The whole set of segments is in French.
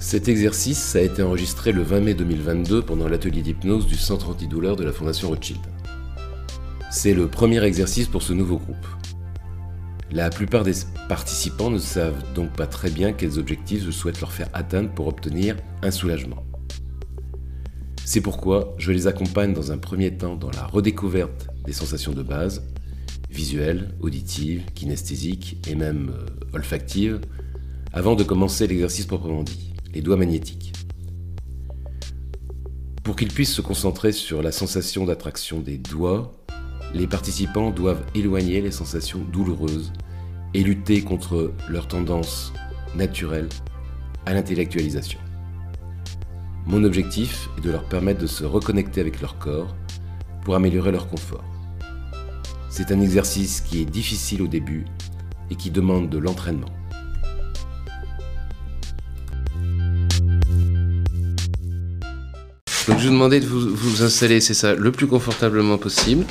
Cet exercice a été enregistré le 20 mai 2022 pendant l'atelier d'hypnose du Centre antidouleur de la Fondation Rothschild. C'est le premier exercice pour ce nouveau groupe. La plupart des participants ne savent donc pas très bien quels objectifs je souhaite leur faire atteindre pour obtenir un soulagement. C'est pourquoi je les accompagne dans un premier temps dans la redécouverte des sensations de base, visuelles, auditives, kinesthésiques et même euh, olfactives, avant de commencer l'exercice proprement dit, les doigts magnétiques. Pour qu'ils puissent se concentrer sur la sensation d'attraction des doigts, les participants doivent éloigner les sensations douloureuses et lutter contre leur tendance naturelle à l'intellectualisation. Mon objectif est de leur permettre de se reconnecter avec leur corps pour améliorer leur confort. C'est un exercice qui est difficile au début et qui demande de l'entraînement. Donc je vous demandais de vous, vous installer, c'est ça, le plus confortablement possible.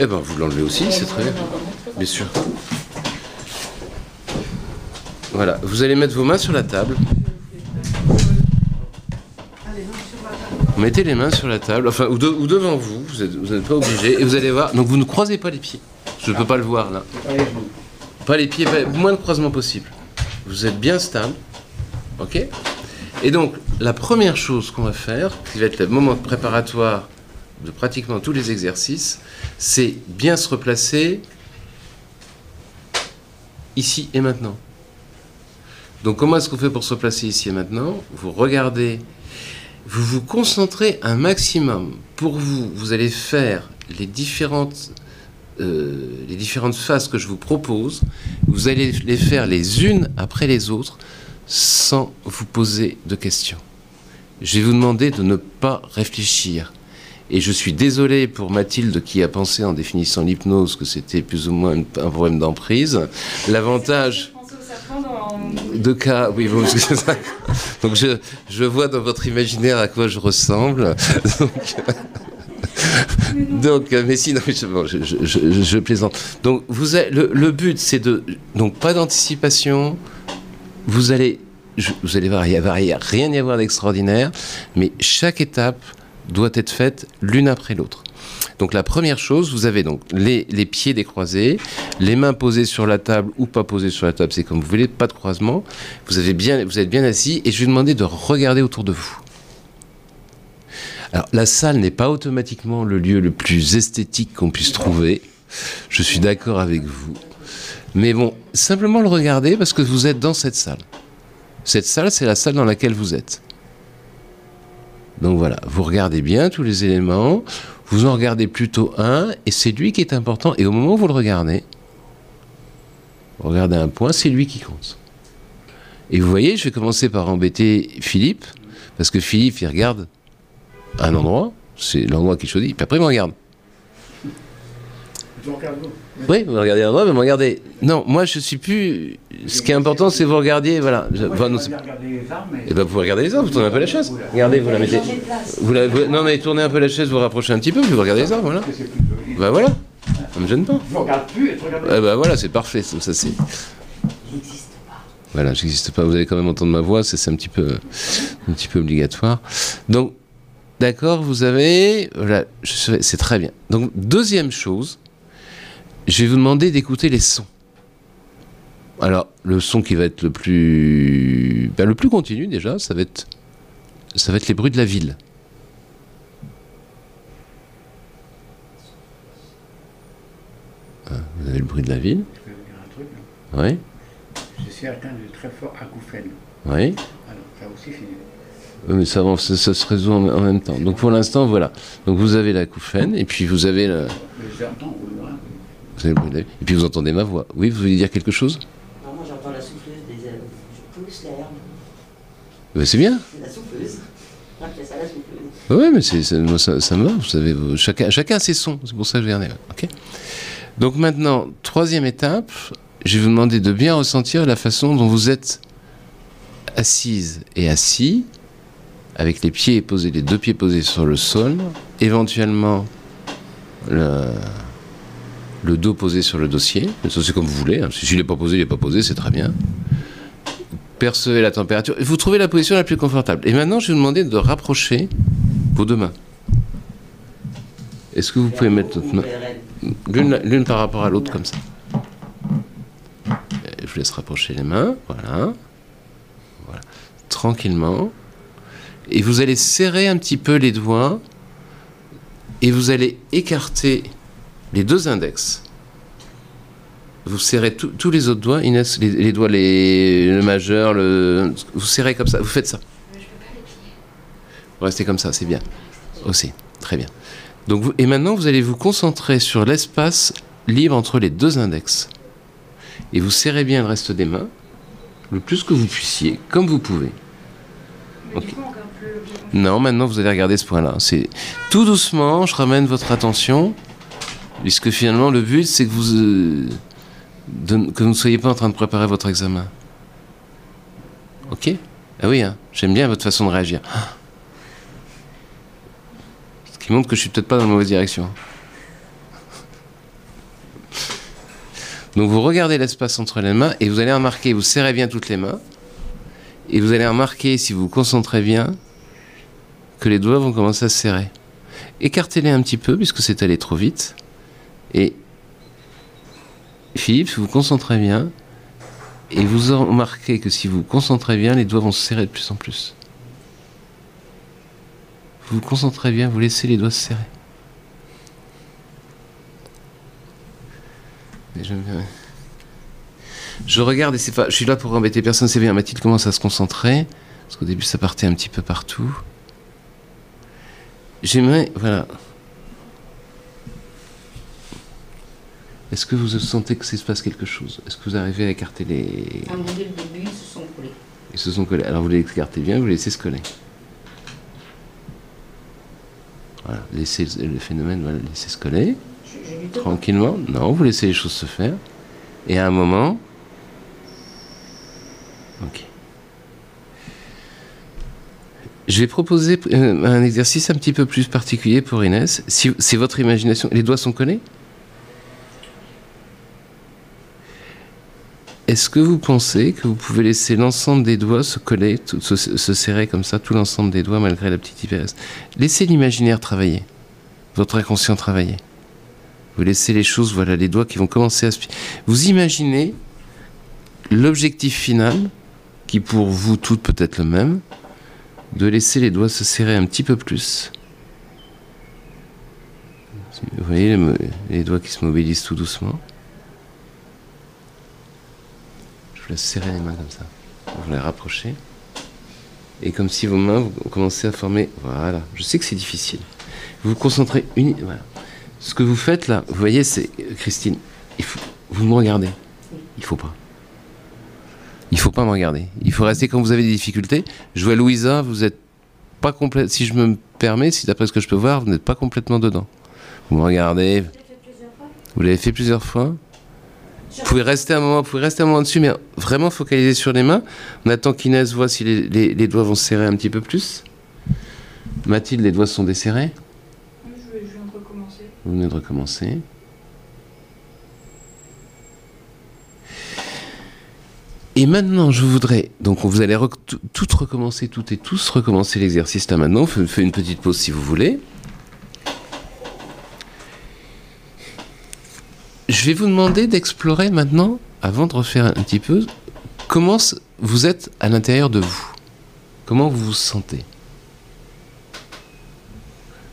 Eh ben vous l'enlevez aussi, c'est très bien. Bien sûr. Voilà, vous allez mettre vos mains sur la table. Mettez les mains sur la table, enfin, ou, de- ou devant vous, vous n'êtes vous pas obligé, et vous allez voir. Donc vous ne croisez pas les pieds. Je ne peux pas le voir là. Pas les pieds, pas- moins de croisement possible. Vous êtes bien stable. Ok? Et donc, la première chose qu'on va faire, qui va être le moment préparatoire de pratiquement tous les exercices, c'est bien se replacer ici et maintenant. Donc, comment est-ce qu'on fait pour se replacer ici et maintenant? Vous regardez, vous vous concentrez un maximum. Pour vous, vous allez faire les différentes euh, les différentes phases que je vous propose, vous allez les faire les unes après les autres sans vous poser de questions. Je vais vous demander de ne pas réfléchir. Et je suis désolé pour Mathilde qui a pensé en définissant l'hypnose que c'était plus ou moins un problème d'emprise. L'avantage de cas, oui, vous, ça. donc je, je vois dans votre imaginaire à quoi je ressemble. Donc, donc, euh, mais sinon, je, bon, je, je- je- je plaisante. Donc, vous avez- le, le but, c'est de. Donc, pas d'anticipation. Vous allez. Je- vous allez voir, il n'y a, rien y avoir d'extraordinaire, mais chaque étape doit être faite l'une après l'autre. Donc, la première chose, vous avez donc les, pieds décroisés, les mains posées sur la table ou pas posées sur la table, c'est comme vous voulez, pas de croisement. Vous, avez bien, vous êtes bien assis et je vais demander de regarder autour de vous. Alors, la salle n'est pas automatiquement le lieu le plus esthétique qu'on puisse trouver. Je suis d'accord avec vous. Mais bon, simplement le regarder parce que vous êtes dans cette salle. Cette salle, c'est la salle dans laquelle vous êtes. Donc voilà, vous regardez bien tous les éléments, vous en regardez plutôt un, et c'est lui qui est important. Et au moment où vous le regardez, vous regardez un point, c'est lui qui compte. Et vous voyez, je vais commencer par embêter Philippe, parce que Philippe, il regarde un endroit, c'est l'endroit qu'il choisit, puis après il me regarde. Oui, vous regardez un endroit, mais vous regardez. Non, moi je suis plus. Ce qui est important, c'est vous regardiez, voilà. Je- enfin, non, c'est- Eh ben, vous pouvez regarder les arbres, vous tournez un peu la chaise. Regardez, vous la mettez. Vous la- non, mais tournez un peu la chaise, vous rapprochez un petit peu, puis vous regardez les arbres, voilà. Bah voilà, ça me gêne pas. Je regarde plus et. Eh ben voilà, c'est parfait, ça ça, c'est. Voilà, j'existe pas. Vous allez quand même entendre ma voix, c'est un petit peu, un petit peu obligatoire. Donc, d'accord, vous avez, voilà, c'est très bien. Donc, deuxième chose, je vais vous demander d'écouter les sons. Alors, le son qui va être le plus, ben, le plus continu déjà, ça va être, ça va être les bruits de la ville. Ah, Vous avez le bruit de la ville, Je vais vous dire un truc. là. oui, Je suis atteint de très fort acouphène. oui. Alors, ça aussi, c'est. Oui, mais ça, ça, ça se résout en, en même temps. Donc pour l'instant, voilà. Donc vous avez la couffaine, et puis vous avez le, Mais j'entends au loin. Vous avez le bruit de la vie, et puis vous entendez ma voix. Oui, vous voulez dire quelque chose Non, moi j'entends la souffleuse des herbes. Je pousse l'herbe. Ben, C'est bien. C'est la souffleuse. Ça la. Oui, mais c'est, c'est- moi, ça, ça me va. Vous savez, vous- chacun, chacun a ses sons. C'est pour ça que je vais regarder. Ok? Donc maintenant, troisième étape, je vais vous demander de bien ressentir la façon dont vous êtes assise et assis, avec les pieds posés, les deux pieds posés sur le sol, éventuellement le, le dos posé sur le dossier. C'est comme vous voulez. hein. Si- S'il n'est pas posé, il n'est pas posé, c'est très bien. percevez la température. Vous trouvez la position la plus confortable. Et maintenant, je vais vous demander de rapprocher vos deux mains. Est-ce que vous pouvez mettre votre main l'une par rapport à l'autre comme ça? Je vous laisse rapprocher les mains. Voilà. Voilà. Tranquillement. Et vous allez serrer un petit peu les doigts. Et vous allez écarter les deux index. Vous serrez tous- tous les autres doigts, Inès, les, les doigts, les, le majeur, le, vous serrez comme ça, vous faites ça. Vous restez comme ça, c'est bien. Aussi, très bien. Donc vous- et maintenant, vous allez vous concentrer sur l'espace libre entre les deux index. Et vous serrez bien le reste des mains, le plus que vous puissiez, comme vous pouvez. Non, maintenant vous allez regarder ce point-là. C'est tout doucement, je ramène votre attention, puisque finalement le but c'est que vous euh, que vous ne soyez pas en train de préparer votre examen? Ok Ah oui, hein, j'aime bien votre façon de réagir. Ce qui montre que je suis peut-être pas dans la mauvaise direction. Donc vous regardez l'espace entre les mains et vous allez remarquer, vous serrez bien toutes les mains. Et vous allez remarquer, si vous vous concentrez bien, que les doigts vont commencer à se serrer. Écartez-les un petit peu, puisque c'est allé trop vite. Et Philippe, si vous vous concentrez bien, et vous remarquez que si vous vous concentrez bien, les doigts vont se serrer de plus en plus. Vous vous concentrez bien, vous laissez les doigts se serrer. Je regarde et c'est pas. Je suis là pour embêter personne, c'est bien. Mathilde commence à se concentrer. Parce qu'au début, ça partait un petit peu partout. J'aimerais. Voilà. Est-ce que vous sentez que se passe quelque chose? Est-ce que vous arrivez à écarter les. À mon le début, ils se sont collés. Ils se sont collés. Alors vous les écartez bien, vous les laissez se coller. Voilà, laissez le phénomène, voilà, laissez se coller. Je, je. Tranquillement. Non, vous laissez les choses se faire. Et à un moment. Ok. Je vais proposer euh, un exercice un petit peu plus particulier pour Inès. Si c'est votre imagination, les doigts sont collés? Est-ce que vous pensez que vous pouvez laisser l'ensemble des doigts se coller, se, se serrer comme ça, tout l'ensemble des doigts malgré la petite hyperesse Laissez l'imaginaire travailler, votre inconscient travailler. Vous laissez les choses, voilà, les doigts qui vont commencer à se... Vous imaginez l'objectif final, qui pour vous toutes peut être le même, de laisser les doigts se serrer un petit peu plus. Vous voyez les doigts qui se mobilisent tout doucement. Vous laisse serrer les mains comme ça. Vous les rapprochez. Et comme si vos mains, vous commencez à former... Voilà. Je sais que c'est difficile. Vous vous concentrez uni... Voilà. Ce que vous faites là, vous voyez, c'est... Christine, il faut... vous me regardez. Il faut pas. Il faut pas me regarder. Il faut rester quand vous avez des difficultés. Je vois Louisa, vous êtes pas complète. Si je me permets, si d'après ce que je peux voir, vous n'êtes pas complètement dedans. Vous me regardez. Vous l'avez fait plusieurs fois? Vous pouvez rester un moment, vous pouvez rester un moment dessus, mais vraiment focaliser sur les mains. On attend qu'Inès voit si les, les- les doigts vont se serrer un petit peu plus. Mathilde, les doigts sont desserrés. Oui, je, je viens de recommencer. Vous venez de recommencer. Et maintenant, je voudrais. Donc, vous allez rec- tout, tout recommencer, toutes et tous recommencer l'exercice là maintenant. Faites une petite pause si vous voulez. Je vais vous demander d'explorer maintenant, avant de refaire un petit peu, comment vous êtes à l'intérieur de vous. Comment vous vous sentez.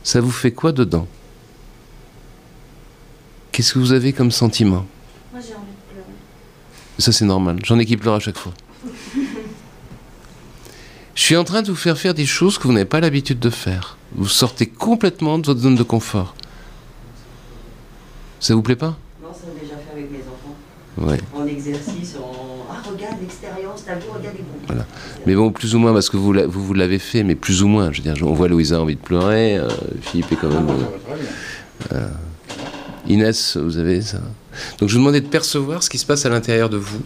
Ça vous fait quoi dedans? Qu'est-ce que vous avez comme sentiment? Moi, j'ai envie de pleurer. Ça, c'est normal. J'en ai qui pleurent à chaque fois. Je suis en train de vous faire faire des choses que vous n'avez pas l'habitude de faire. Vous sortez complètement de votre zone de confort. Ça vous plaît pas Non, ça j'ai déjà fait avec mes enfants. Ouais. En exercice, en. Ah, regarde l'expérience, t'as vu, regarde les groupes. Voilà. Mais bon, plus ou moins, parce que vous, l'a- vous, vous l'avez fait, mais plus ou moins. Je veux dire, on voit Louisa a envie de pleurer, euh, Philippe est quand Ah, même... bon, ça euh, va très bien. Inès, vous avez ça. Donc je vous demandais de percevoir ce qui se passe à l'intérieur de vous.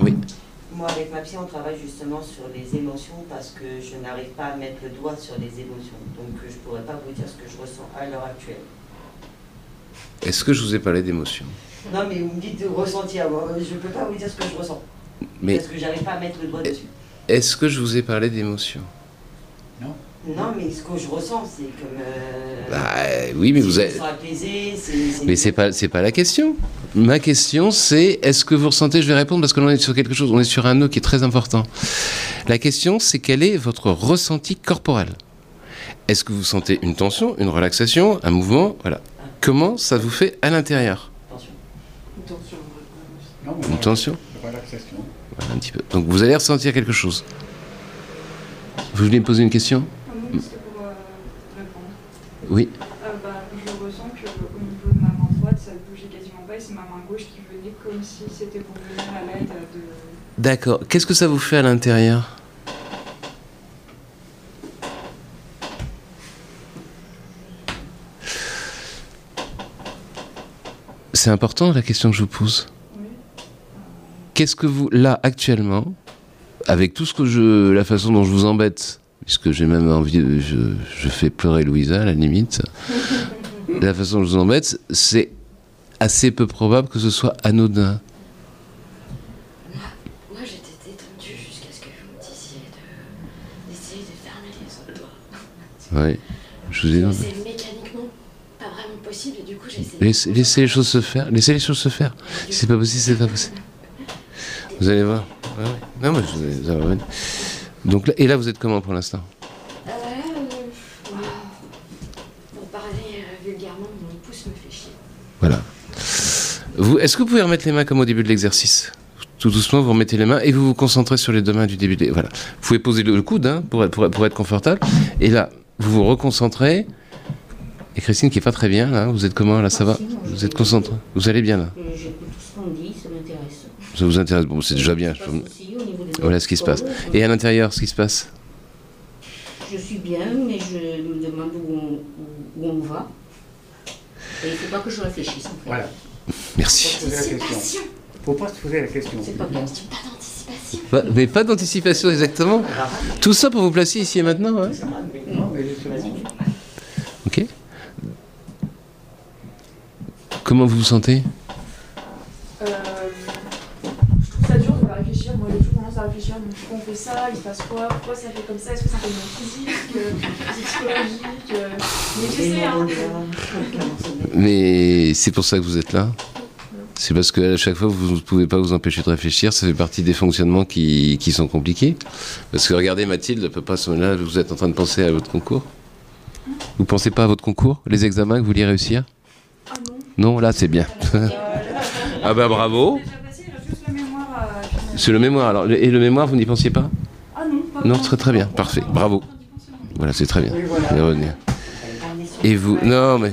Oui. Moi, avec ma psy, on travaille justement sur les émotions parce que je n'arrive pas à mettre le doigt sur les émotions. Donc, euh, je ne pourrais pas vous dire ce que je ressens à l'heure actuelle. Est-ce que je vous ai parlé d'émotion Non, mais vous me dites de ressentir. Moi, Je ne peux pas vous dire ce que je ressens. Mais Parce que j'arrive pas à mettre le doigt dessus. est-ce que je vous ai parlé d'émotion Non, mais ce que je ressens, c'est comme. euh, Bah oui, mais si vous je me avez... sens apaisée, c'est. Mais c'est pas c'est pas la question. Ma question c'est est-ce que vous ressentez je vais répondre parce que l'on est sur quelque chose, on est sur un nœud qui est très important. La question c'est quel est votre ressenti corporel? Est-ce que vous sentez une tension, une relaxation, un mouvement? Voilà. Comment ça vous fait à l'intérieur? Non, Une voilà, tension. Voilà, un petit peu. Donc vous allez ressentir quelque chose. Vous voulez me poser une question Ah non, c'était pour euh. Oui. Euh, bah, je ressens qu'au niveau de ma main droite, ça ne bougeait quasiment pas et c'est ma main gauche qui venait comme si c'était pour venir à l'aide de. D'accord. Qu'est-ce que ça vous fait à l'intérieur? C'est important la question que je vous pose. Qu'est-ce que vous, là, actuellement, avec tout ce que je. la façon dont je vous embête, puisque j'ai même envie. de- je, je fais pleurer Louisa, à la limite. la façon dont je vous embête, c'est assez peu probable que ce soit anodin. Moi j'étais détendue jusqu'à ce que vous me disiez de d'essayer de fermer les autres doigts. Oui. Je vous ai Mais dit. c'est mécaniquement pas vraiment possible et du coup j'essaie. Laissez, laissez les choses se faire. Laissez les choses se faire. Si c'est pas possible, c'est pas possible. Vous allez voir. Ouais, ouais. Non, mais vous- vous allez revenir. Donc là, et là, vous êtes comment pour l'instant? Euh, euh, pour parler euh, vulgairement, mon pouce me fait chier. Voilà. Vous, est-ce que vous pouvez remettre les mains comme au début de l'exercice? Tout doucement, vous remettez les mains et vous vous concentrez sur les deux mains du début. De... Voilà. Vous pouvez poser le, coude hein, pour être confortable. Et là, vous vous reconcentrez. Et Christine qui est pas très bien là, vous êtes comment là Ça va? Vous êtes concentré Vous allez bien là Euh, J'écoute tout ce qu'on dit, ça m'intéresse. Ça vous intéresse Bon, c'est déjà bien. Voilà ce qui se passe. Et à l'intérieur, ce qui se passe Je suis bien, mais je me demande où on, où- où on va. Et il ne faut pas que je réfléchisse en fait. Voilà. Merci. Anticipation Faut pas se poser la question. C'est pas bien. Pas mais pas d'anticipation exactement. Tout ça pour vous placer ici et maintenant. hein Non, mais justement. ok. Comment vous vous sentez Euh, je trouve ça dur de réfléchir. Moi, j'ai toujours tendance à réfléchir. Donc, pourquoi on fait ça Il se passe quoi Pourquoi ça fait comme ça Est-ce que ça fait physique euh, psychologique euh, Mais j'essaie. Hein, Mais c'est pour ça que vous êtes là. C'est parce que à chaque fois, vous ne pouvez pas vous empêcher de réfléchir. Ça fait partie des fonctionnements qui, qui sont compliqués. Parce que regardez, Mathilde, à peu près à ce moment-là, vous êtes en train de penser à votre concours. Vous pensez pas à votre concours Les examens que vous vouliez réussir Ah non. Non, là, c'est bien. ah bah bravo. C'est le mémoire. Alors, et le mémoire, vous n'y pensiez pas Ah non, pas Non, très très bien. Parfait. Bravo. Voilà, c'est très bien. Et vous Non, mais...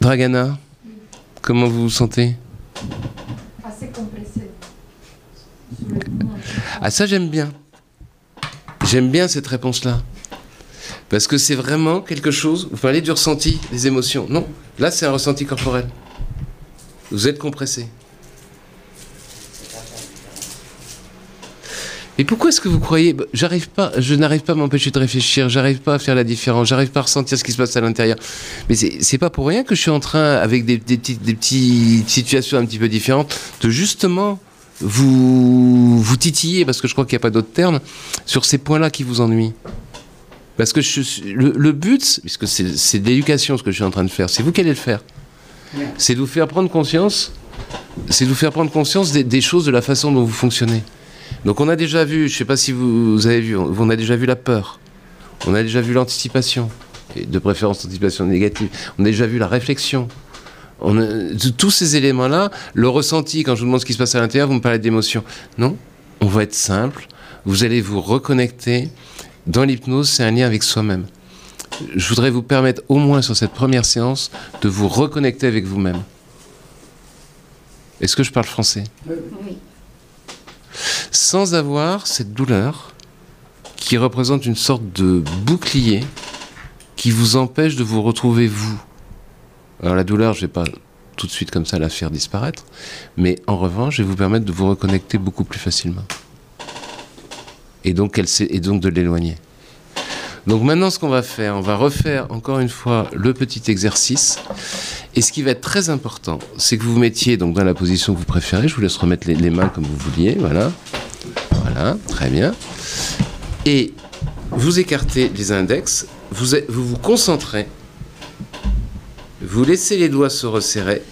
Dragana, comment vous vous sentez Assez compressé. Ah ça j'aime bien. J'aime bien cette réponse-là. Parce que c'est vraiment quelque chose, vous parlez du ressenti, des émotions. Non, là c'est un ressenti corporel. Vous êtes compressé. Et pourquoi est-ce que vous croyez bah, J'arrive pas, je n'arrive pas à m'empêcher de réfléchir, j'arrive pas à faire la différence, j'arrive pas à ressentir ce qui se passe à l'intérieur. Mais c'est pas pour rien que je suis en train, avec des, petites, des petites situations un petit peu différentes, de justement vous, vous titiller, parce que je crois qu'il n'y a pas d'autre terme, sur ces points-là qui vous ennuient. Parce que le, le but, puisque c'est de l'éducation ce que je suis en train de faire, c'est vous qui allez le faire. C'est de vous faire prendre conscience, c'est vous faire prendre conscience des, choses, de la façon dont vous fonctionnez. Donc on a déjà vu, je ne sais pas si vous, avez vu, on, a déjà vu la peur, on a déjà vu l'anticipation, de préférence l'anticipation négative, on a déjà vu la réflexion. Tous ces éléments-là, le ressenti, quand je vous demande ce qui se passe à l'intérieur, vous me parlez d'émotion. Non, on va être simple, vous allez vous reconnecter. Dans l'hypnose, c'est un lien avec soi-même. Je voudrais vous permettre, au moins sur cette première séance, de vous reconnecter avec vous-même. Est-ce que je parle français? Oui. sans avoir cette douleur qui représente une sorte de bouclier qui vous empêche de vous retrouver vous. Alors la douleur, je ne vais pas tout de suite comme ça la faire disparaître, mais en revanche, je vais vous permettre de vous reconnecter beaucoup plus facilement. Et donc, elle et donc de l'éloigner. Donc maintenant, ce qu'on va faire, on va refaire encore une fois le petit exercice. Et ce qui va être très important, c'est que vous vous mettiez donc dans la position que vous préférez. Je vous laisse remettre les, mains comme vous vouliez. Voilà. Voilà, très bien. Et vous écartez les index, vous, vous concentrez, vous laissez les doigts se resserrer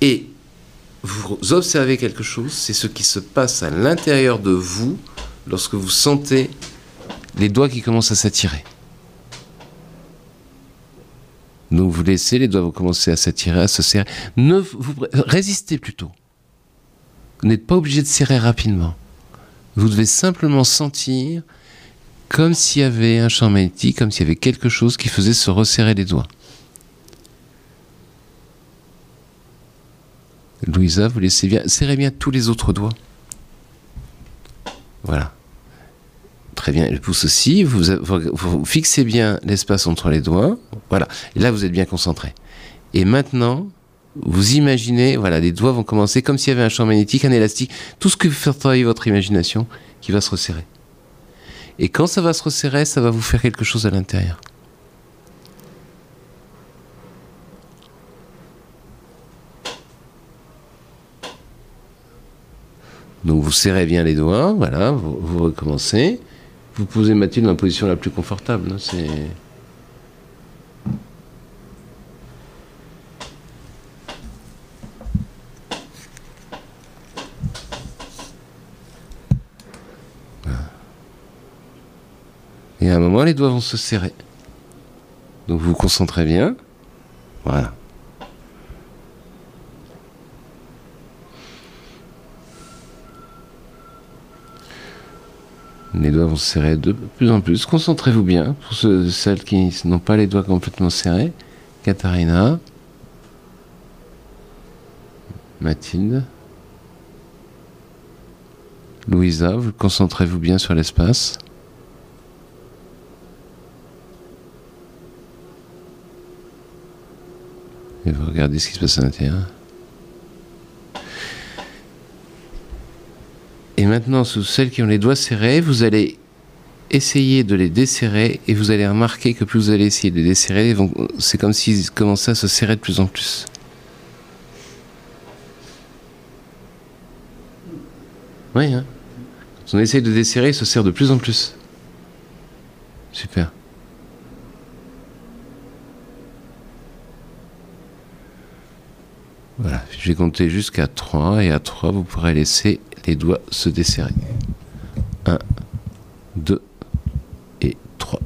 et vous observez quelque chose, c'est ce qui se passe à l'intérieur de vous lorsque vous sentez les doigts qui commencent à s'attirer. Donc vous laissez les doigts vous commencer à s'attirer, à se serrer. Ne vous résistez plutôt. Vous n'êtes pas obligé de serrer rapidement. Vous devez simplement sentir comme s'il y avait un champ magnétique, comme s'il y avait quelque chose qui faisait se resserrer les doigts. Louisa, vous laissez bien, serrez bien tous les autres doigts. Voilà. Très bien, le pouce aussi. Vous, vous- vous fixez bien l'espace entre les doigts. Voilà. Là, vous êtes bien concentré. Et maintenant, vous imaginez, voilà, les doigts vont commencer comme s'il y avait un champ magnétique, un élastique, tout ce que fait travailler votre imagination qui va se resserrer. Et quand ça va se resserrer, ça va vous faire quelque chose à l'intérieur. Donc vous serrez bien les doigts, voilà, vous, vous recommencez. Vous posez Mathilde dans la position la plus confortable. hein, c'est... Et à un moment, les doigts vont se serrer. Donc vous vous concentrez bien. Voilà. Les doigts vont se serrer de plus en plus. Concentrez-vous bien pour celles qui n'ont pas les doigts complètement serrés. Katharina. Mathilde. Louisa, vous concentrez-vous bien sur l'espace. Et vous regardez ce qui se passe à l'intérieur. Et maintenant, sous celles qui ont les doigts serrés, vous allez essayer de les desserrer et vous allez remarquer que plus vous allez essayer de les desserrer, c'est comme s'ils commençaient à se serrer de plus en plus. Oui, hein on essaye de desserrer, ils se serrent de plus en plus. Super. Voilà, je vais compter jusqu'à 3 et à 3, vous pourrez laisser les doigts se desserrer. 1, 2 et 3.